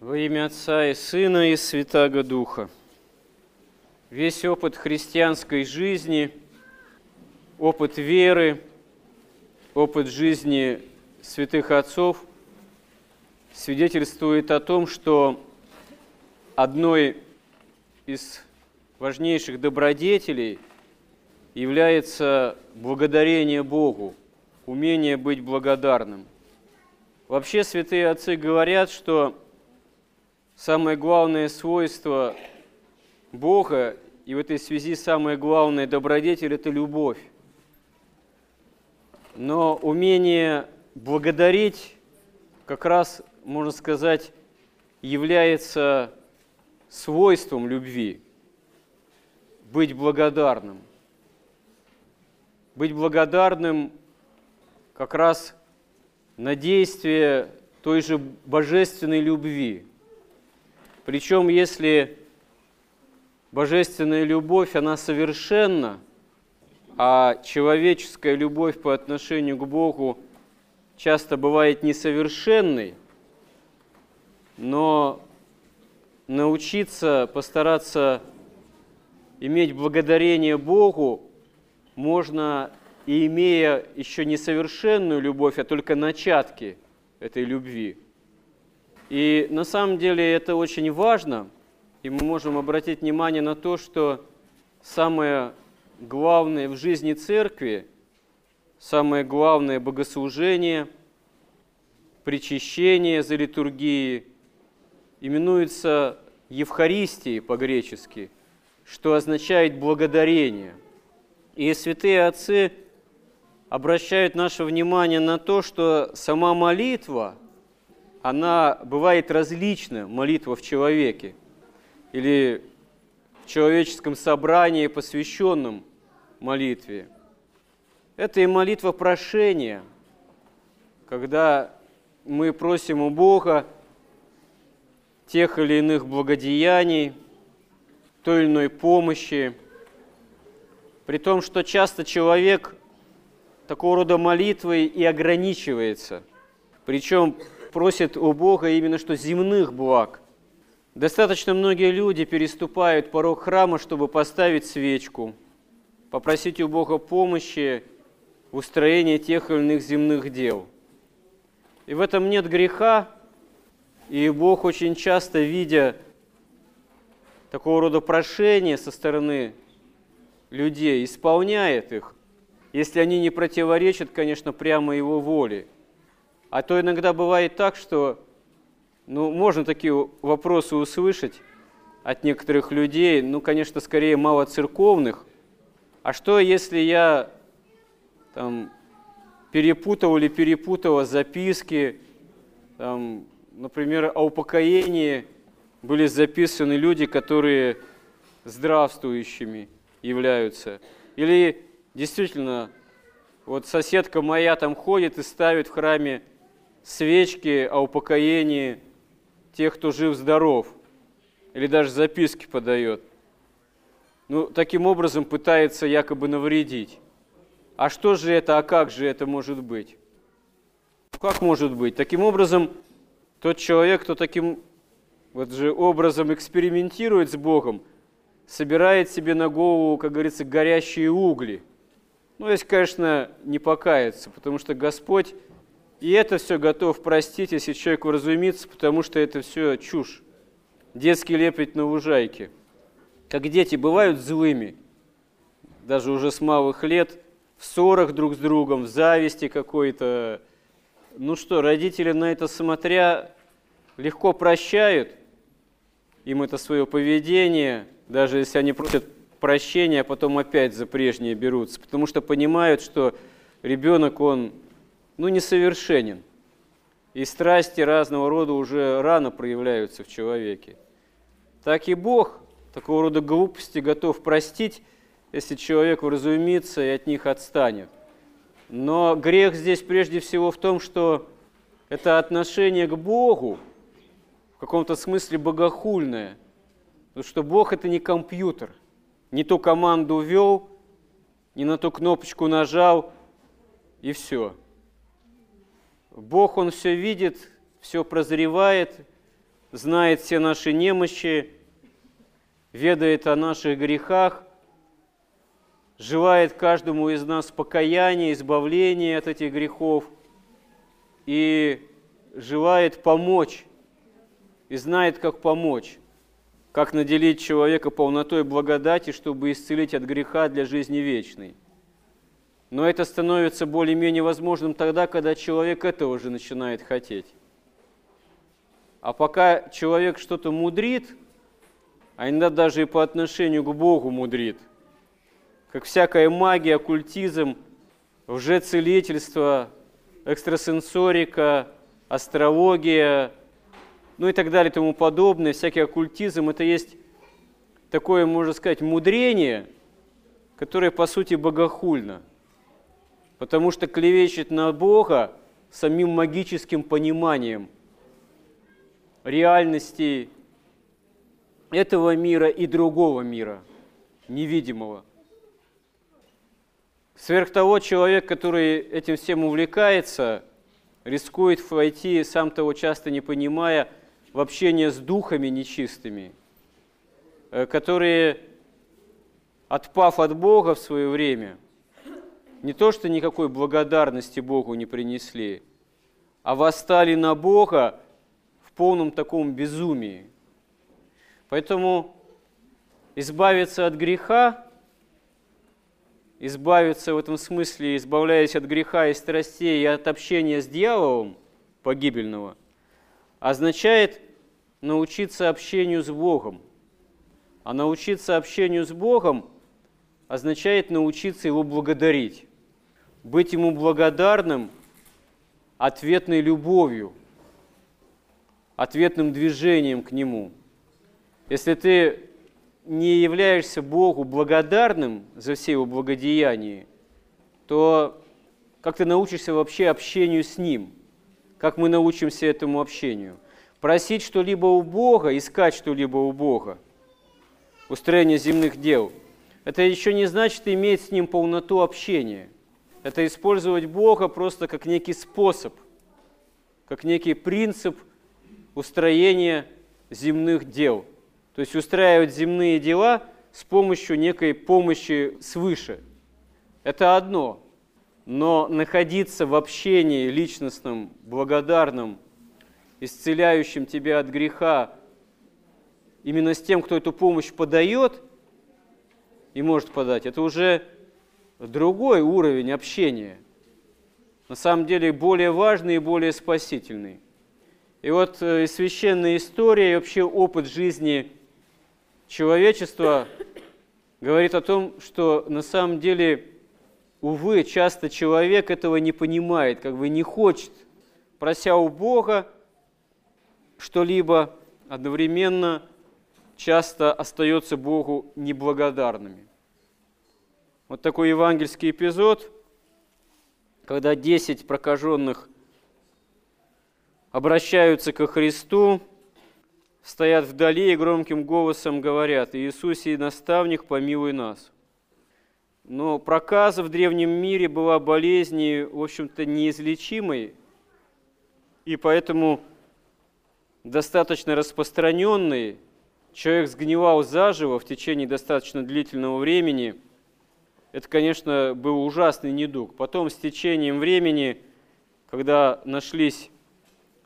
Во имя Отца и Сына и Святаго Духа. Весь опыт христианской жизни, опыт веры, опыт жизни святых отцов свидетельствует о том, что одной из важнейших добродетелей является благодарение Богу, умение быть благодарным. Вообще святые отцы говорят, что самое главное свойство Бога, и в этой связи самое главное добродетель – это любовь. Но умение благодарить как раз, можно сказать, является свойством любви. Быть благодарным. Быть благодарным как раз на действие той же божественной любви – причем, если божественная любовь, она совершенна, а человеческая любовь по отношению к Богу часто бывает несовершенной, но научиться, постараться иметь благодарение Богу можно и имея еще несовершенную любовь, а только начатки этой любви – и на самом деле это очень важно, и мы можем обратить внимание на то, что самое главное в жизни церкви, самое главное богослужение, причащение за литургией именуется Евхаристией по-гречески, что означает благодарение. И святые отцы обращают наше внимание на то, что сама молитва – она бывает различна, молитва в человеке, или в человеческом собрании, посвященном молитве. Это и молитва прошения, когда мы просим у Бога тех или иных благодеяний, той или иной помощи, при том, что часто человек такого рода молитвой и ограничивается. Причем просит у Бога именно что земных благ. Достаточно многие люди переступают порог храма, чтобы поставить свечку, попросить у Бога помощи в устроении тех или иных земных дел. И в этом нет греха, и Бог очень часто, видя такого рода прошения со стороны людей, исполняет их, если они не противоречат, конечно, прямо Его воле – а то иногда бывает так, что ну, можно такие вопросы услышать от некоторых людей, ну, конечно, скорее мало церковных. А что, если я там, перепутал или перепутала записки, там, например, о упокоении были записаны люди, которые здравствующими являются. Или действительно, вот соседка моя там ходит и ставит в храме свечки о упокоении тех, кто жив-здоров, или даже записки подает. Ну, таким образом пытается якобы навредить. А что же это, а как же это может быть? Как может быть? Таким образом, тот человек, кто таким вот же образом экспериментирует с Богом, собирает себе на голову, как говорится, горящие угли. Ну, если, конечно, не покаяться, потому что Господь и это все готов простить, если человек вразумится, потому что это все чушь. Детский лепить на лужайке. Как дети бывают злыми, даже уже с малых лет, в ссорах друг с другом, в зависти какой-то. Ну что, родители на это смотря легко прощают им это свое поведение, даже если они просят прощения, а потом опять за прежнее берутся, потому что понимают, что ребенок, он ну, несовершенен. И страсти разного рода уже рано проявляются в человеке. Так и Бог такого рода глупости готов простить, если человек вразумится и от них отстанет. Но грех здесь прежде всего в том, что это отношение к Богу в каком-то смысле богохульное. Потому что Бог – это не компьютер. Не ту команду ввел, не на ту кнопочку нажал, и все – Бог, Он все видит, все прозревает, знает все наши немощи, ведает о наших грехах, желает каждому из нас покаяния, избавления от этих грехов и желает помочь, и знает, как помочь, как наделить человека полнотой благодати, чтобы исцелить от греха для жизни вечной. Но это становится более-менее возможным тогда, когда человек этого же начинает хотеть. А пока человек что-то мудрит, а иногда даже и по отношению к Богу мудрит, как всякая магия, оккультизм, лжецелительство, экстрасенсорика, астрология, ну и так далее и тому подобное, всякий оккультизм, это есть такое, можно сказать, мудрение, которое по сути богохульно, потому что клевещет на Бога самим магическим пониманием реальности этого мира и другого мира, невидимого. Сверх того, человек, который этим всем увлекается, рискует войти, сам того часто не понимая, в общение с духами нечистыми, э, которые, отпав от Бога в свое время, не то что никакой благодарности Богу не принесли, а восстали на Бога в полном таком безумии. Поэтому избавиться от греха, избавиться в этом смысле, избавляясь от греха и страстей и от общения с дьяволом погибельного, означает научиться общению с Богом. А научиться общению с Богом означает научиться Его благодарить, быть Ему благодарным ответной любовью, ответным движением к Нему – если ты не являешься Богу благодарным за все его благодеяния, то как ты научишься вообще общению с Ним? Как мы научимся этому общению? Просить что-либо у Бога, искать что-либо у Бога, устроение земных дел. Это еще не значит иметь с Ним полноту общения. Это использовать Бога просто как некий способ, как некий принцип устроения земных дел – то есть устраивать земные дела с помощью некой помощи свыше. Это одно. Но находиться в общении личностном, благодарном, исцеляющем тебя от греха, именно с тем, кто эту помощь подает и может подать, это уже другой уровень общения. На самом деле более важный и более спасительный. И вот э, священная история и вообще опыт жизни человечество говорит о том, что на самом деле, увы, часто человек этого не понимает, как бы не хочет, прося у Бога что-либо, одновременно часто остается Богу неблагодарными. Вот такой евангельский эпизод, когда 10 прокаженных обращаются ко Христу, стоят вдали и громким голосом говорят, «Иисусе, наставник, помилуй нас». Но проказа в древнем мире была болезнью, в общем-то, неизлечимой, и поэтому достаточно распространенной. Человек сгнивал заживо в течение достаточно длительного времени. Это, конечно, был ужасный недуг. Потом, с течением времени, когда нашлись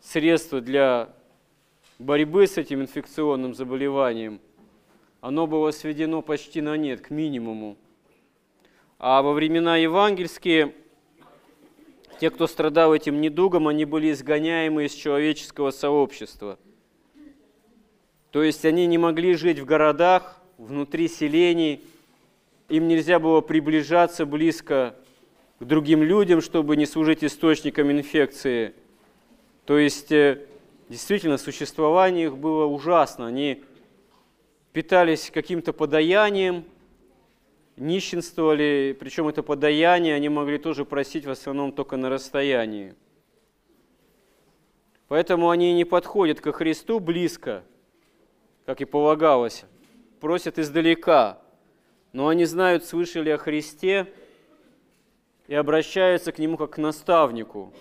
средства для борьбы с этим инфекционным заболеванием, оно было сведено почти на нет, к минимуму. А во времена евангельские те, кто страдал этим недугом, они были изгоняемы из человеческого сообщества. То есть они не могли жить в городах, внутри селений, им нельзя было приближаться близко к другим людям, чтобы не служить источником инфекции. То есть э, Действительно, существование их было ужасно. Они питались каким-то подаянием, нищенствовали, причем это подаяние они могли тоже просить в основном только на расстоянии. Поэтому они не подходят ко Христу близко, как и полагалось, просят издалека, но они знают, слышали о Христе и обращаются к Нему как к наставнику.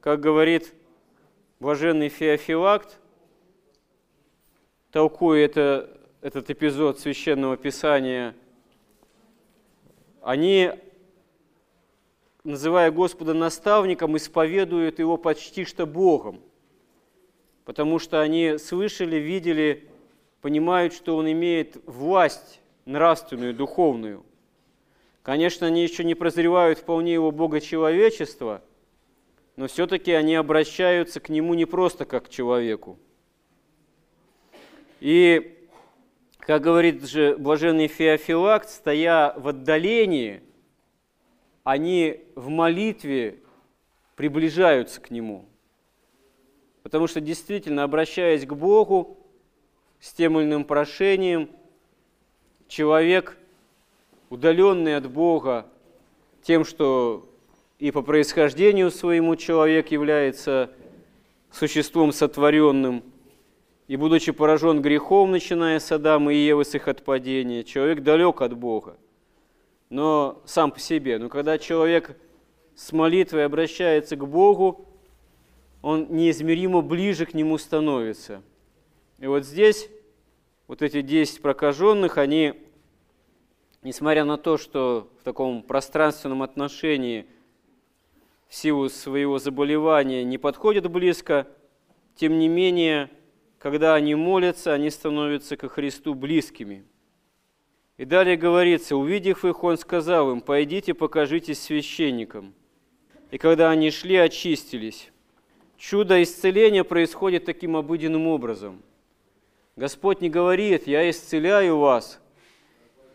Как говорит блаженный Феофилакт, толкуя это, этот эпизод Священного Писания, они, называя Господа наставником, исповедуют Его почти что Богом, потому что они слышали, видели, понимают, что Он имеет власть нравственную, духовную. Конечно, они еще не прозревают вполне Его Богочеловечества, но все-таки они обращаются к Нему не просто как к человеку. И как говорит же блаженный Феофилакт, стоя в отдалении, они в молитве приближаются к Нему. Потому что действительно, обращаясь к Богу с тем или иным прошением, человек, удаленный от Бога, тем, что и по происхождению своему человек является существом сотворенным – и будучи поражен грехом, начиная с Адама и Евы с их отпадения, человек далек от Бога, но сам по себе. Но когда человек с молитвой обращается к Богу, он неизмеримо ближе к Нему становится. И вот здесь вот эти 10 прокаженных, они, несмотря на то, что в таком пространственном отношении в силу своего заболевания не подходят близко, тем не менее – когда они молятся, они становятся ко Христу близкими. И далее говорится, увидев их, он сказал им, пойдите покажитесь священникам. И когда они шли, очистились. Чудо исцеления происходит таким обыденным образом. Господь не говорит, я исцеляю вас,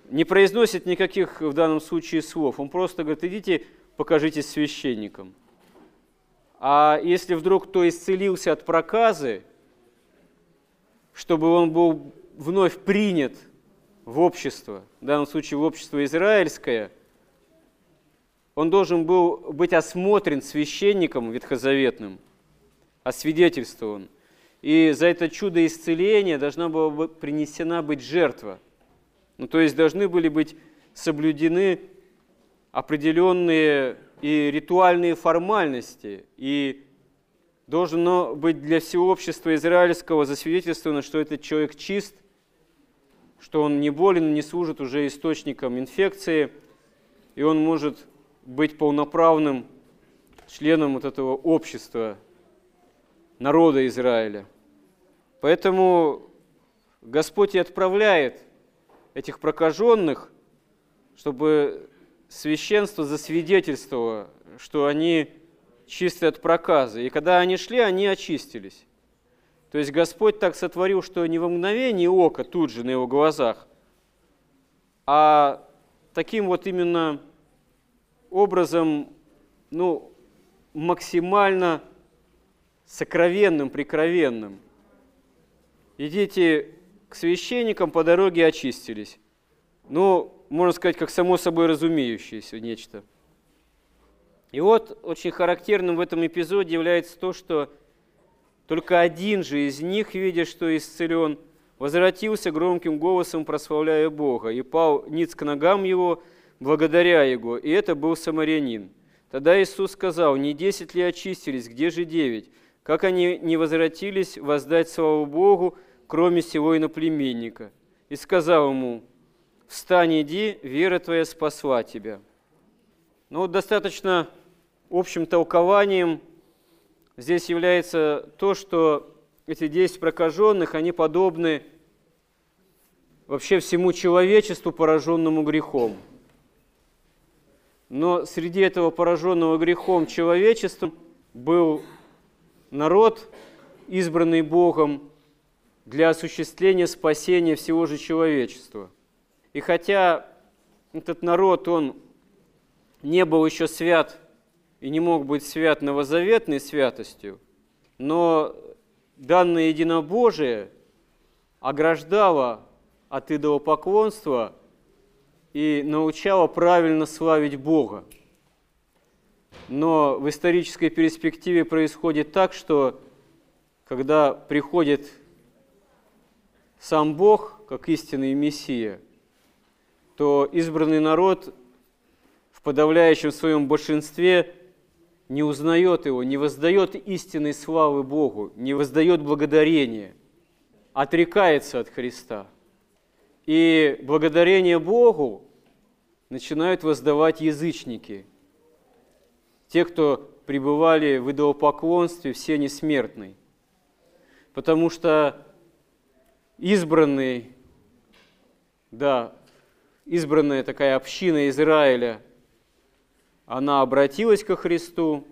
не произносит никаких в данном случае слов. Он просто говорит, идите покажитесь священникам. А если вдруг кто исцелился от проказы, чтобы он был вновь принят в общество, в данном случае в общество израильское, он должен был быть осмотрен священником ветхозаветным, освидетельствован. И за это чудо исцеления должна была быть принесена быть жертва. Ну, то есть должны были быть соблюдены определенные и ритуальные формальности, и должно быть для всего общества израильского засвидетельствовано, что этот человек чист, что он не болен, не служит уже источником инфекции, и он может быть полноправным членом вот этого общества, народа Израиля. Поэтому Господь и отправляет этих прокаженных, чтобы священство засвидетельствовало, что они чисты от проказа. И когда они шли, они очистились. То есть Господь так сотворил, что не во мгновение ока тут же на его глазах, а таким вот именно образом, ну, максимально сокровенным, прикровенным. Идите к священникам, по дороге очистились. Ну, можно сказать, как само собой разумеющееся нечто – и вот очень характерным в этом эпизоде является то, что только один же из них, видя, что исцелен, возвратился громким голосом, прославляя Бога, и пал ниц к ногам его, благодаря его, и это был самарянин. Тогда Иисус сказал, не десять ли очистились, где же девять? Как они не возвратились воздать славу Богу, кроме сего иноплеменника? И сказал ему, встань, иди, вера твоя спасла тебя. Ну, вот достаточно общим толкованием здесь является то, что эти 10 прокаженных, они подобны вообще всему человечеству, пораженному грехом. Но среди этого пораженного грехом человечества был народ, избранный Богом для осуществления спасения всего же человечества. И хотя этот народ, он не был еще свят и не мог быть свят новозаветной святостью, но данное единобожие ограждало от идолопоклонства и научало правильно славить Бога. Но в исторической перспективе происходит так, что когда приходит сам Бог, как истинный Мессия, то избранный народ в подавляющем своем большинстве не узнает его, не воздает истинной славы Богу, не воздает благодарения, отрекается от Христа. И благодарение Богу начинают воздавать язычники, те, кто пребывали в идолопоклонстве, все несмертные. Потому что избранный, да, избранная такая община Израиля, она обратилась ко Христу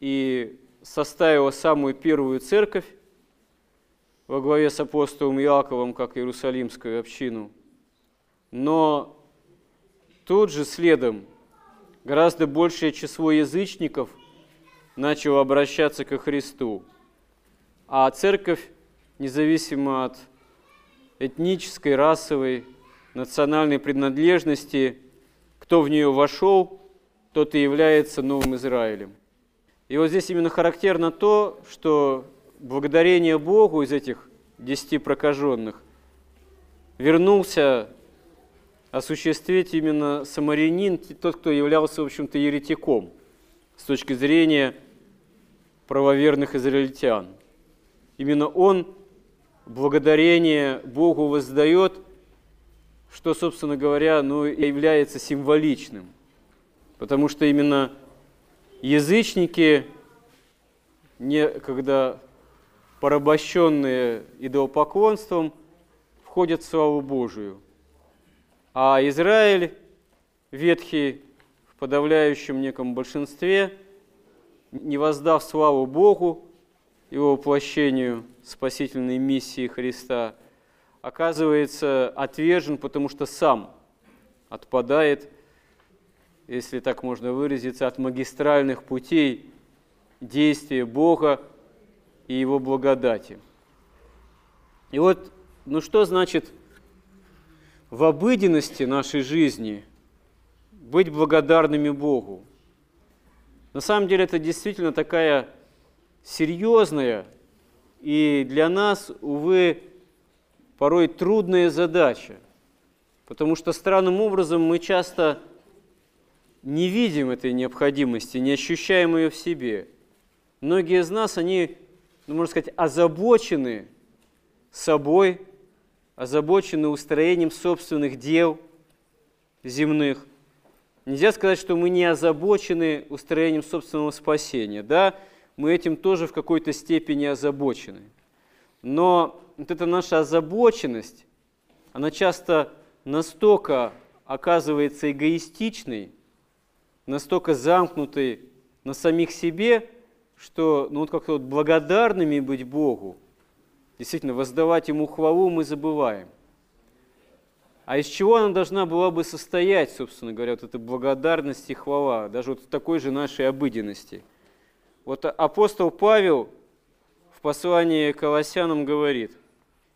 и составила самую первую церковь во главе с апостолом Иаковом, как Иерусалимскую общину. Но тут же следом гораздо большее число язычников начало обращаться ко Христу. А церковь, независимо от этнической, расовой, национальной принадлежности, кто в нее вошел, тот и является новым Израилем. И вот здесь именно характерно то, что благодарение Богу из этих десяти прокаженных вернулся осуществить именно самарянин, тот, кто являлся, в общем-то, еретиком с точки зрения правоверных израильтян. Именно он благодарение Богу воздает, что, собственно говоря, ну, является символичным. Потому что именно язычники, некогда порабощенные идолопоклонством, входят в славу Божию. А Израиль, ветхий в подавляющем неком большинстве, не воздав славу Богу, его воплощению спасительной миссии Христа, оказывается отвержен, потому что сам отпадает, если так можно выразиться, от магистральных путей действия Бога и Его благодати. И вот, ну что значит в обыденности нашей жизни быть благодарными Богу? На самом деле это действительно такая серьезная и для нас, увы, порой трудная задача, потому что странным образом мы часто не видим этой необходимости, не ощущаем ее в себе. Многие из нас, они ну, можно сказать, озабочены собой, озабочены устроением собственных дел земных. Нельзя сказать, что мы не озабочены устроением собственного спасения. Да, мы этим тоже в какой-то степени озабочены. Но вот эта наша озабоченность, она часто настолько оказывается эгоистичной, настолько замкнутой на самих себе, что ну, вот как-то вот благодарными быть Богу, действительно воздавать Ему хвалу мы забываем. А из чего она должна была бы состоять, собственно говоря, вот эта благодарность и хвала, даже вот в такой же нашей обыденности? Вот апостол Павел в послании к Колоссянам говорит,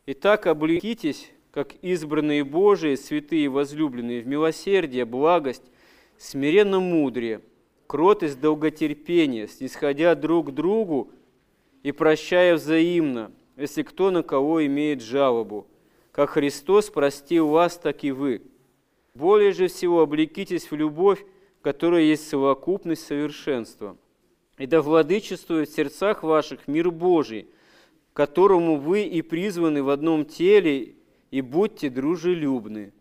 «Итак, облекитесь, как избранные Божии, святые возлюбленные, в милосердие, благость, смиренно мудрее, кротость, долготерпение, снисходя друг к другу и прощая взаимно, если кто на кого имеет жалобу. Как Христос простил вас, так и вы. Более же всего облекитесь в любовь, которая есть совокупность совершенства. И да владычествует в сердцах ваших мир Божий, которому вы и призваны в одном теле, и будьте дружелюбны.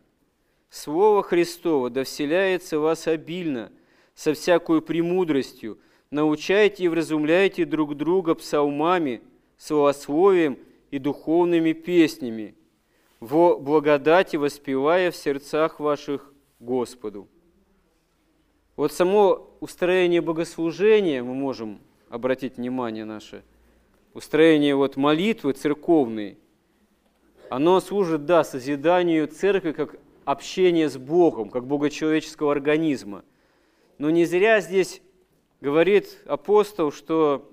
Слово Христово да вселяется в вас обильно – со всякой премудростью, научайте и вразумляйте друг друга псалмами, словословием и духовными песнями, во благодати воспевая в сердцах ваших Господу. Вот само устроение богослужения, мы можем обратить внимание наше, устроение вот молитвы церковной, оно служит, да, созиданию церкви как общение с Богом, как богочеловеческого организма – но не зря здесь говорит апостол, что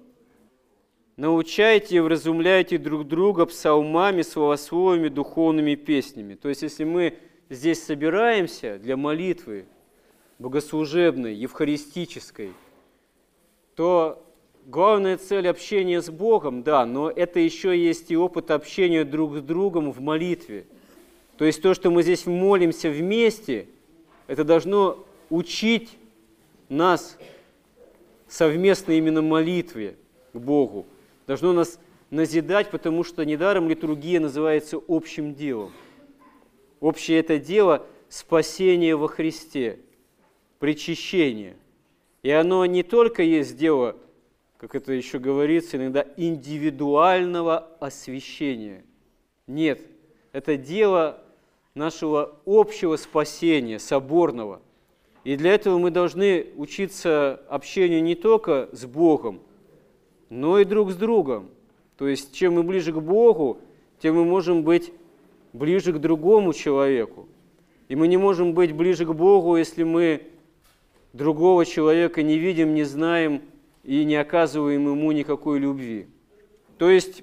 научайте и вразумляйте друг друга псалмами, словословиями, духовными песнями. То есть, если мы здесь собираемся для молитвы богослужебной, евхаристической, то главная цель общения с Богом, да, но это еще есть и опыт общения друг с другом в молитве. То есть то, что мы здесь молимся вместе, это должно учить нас совместной именно молитве к Богу, должно нас назидать, потому что недаром литургия называется общим делом. Общее это дело – спасение во Христе, причащение. И оно не только есть дело, как это еще говорится иногда, индивидуального освящения. Нет, это дело нашего общего спасения, соборного. И для этого мы должны учиться общению не только с Богом, но и друг с другом. То есть, чем мы ближе к Богу, тем мы можем быть ближе к другому человеку. И мы не можем быть ближе к Богу, если мы другого человека не видим, не знаем и не оказываем ему никакой любви. То есть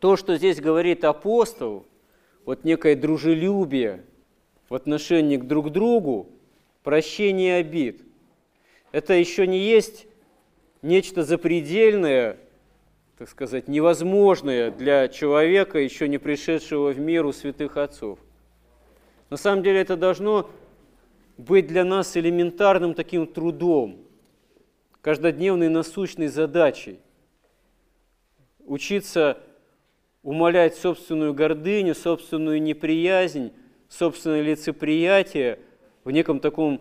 то, что здесь говорит апостол, вот некое дружелюбие в отношении к друг другу, прощение обид, это еще не есть нечто запредельное, так сказать, невозможное для человека, еще не пришедшего в миру святых отцов. На самом деле это должно быть для нас элементарным таким трудом, каждодневной насущной задачей. Учиться умолять собственную гордыню, собственную неприязнь, собственное лицеприятие в неком таком,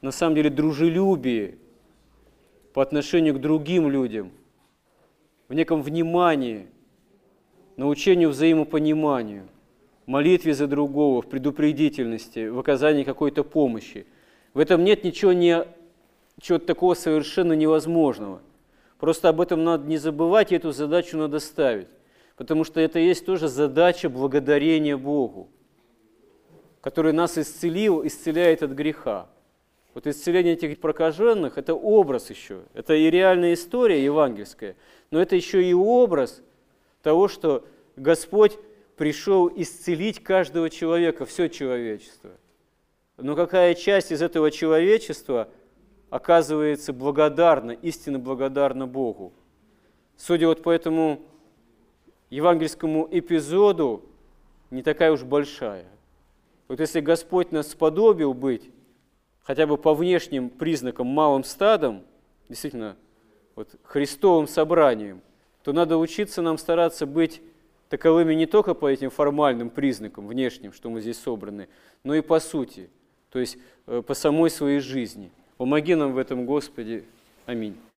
на самом деле, дружелюбии по отношению к другим людям – в неком внимании, научению взаимопониманию, молитве за другого, в предупредительности, в оказании какой-то помощи. В этом нет ничего, не, чего такого совершенно невозможного. Просто об этом надо не забывать, и эту задачу надо ставить. Потому что это есть тоже задача благодарения Богу, который нас исцелил, исцеляет от греха. Вот исцеление этих прокаженных – это образ еще, это и реальная история евангельская, но это еще и образ того, что Господь пришел исцелить каждого человека, все человечество. Но какая часть из этого человечества оказывается благодарна, истинно благодарна Богу? Судя вот по этому евангельскому эпизоду, не такая уж большая. Вот если Господь нас сподобил быть хотя бы по внешним признакам малым стадом, действительно, вот, Христовым собранием, то надо учиться нам стараться быть таковыми не только по этим формальным признакам внешним, что мы здесь собраны, но и по сути, то есть э, по самой своей жизни. Помоги нам в этом, Господи. Аминь.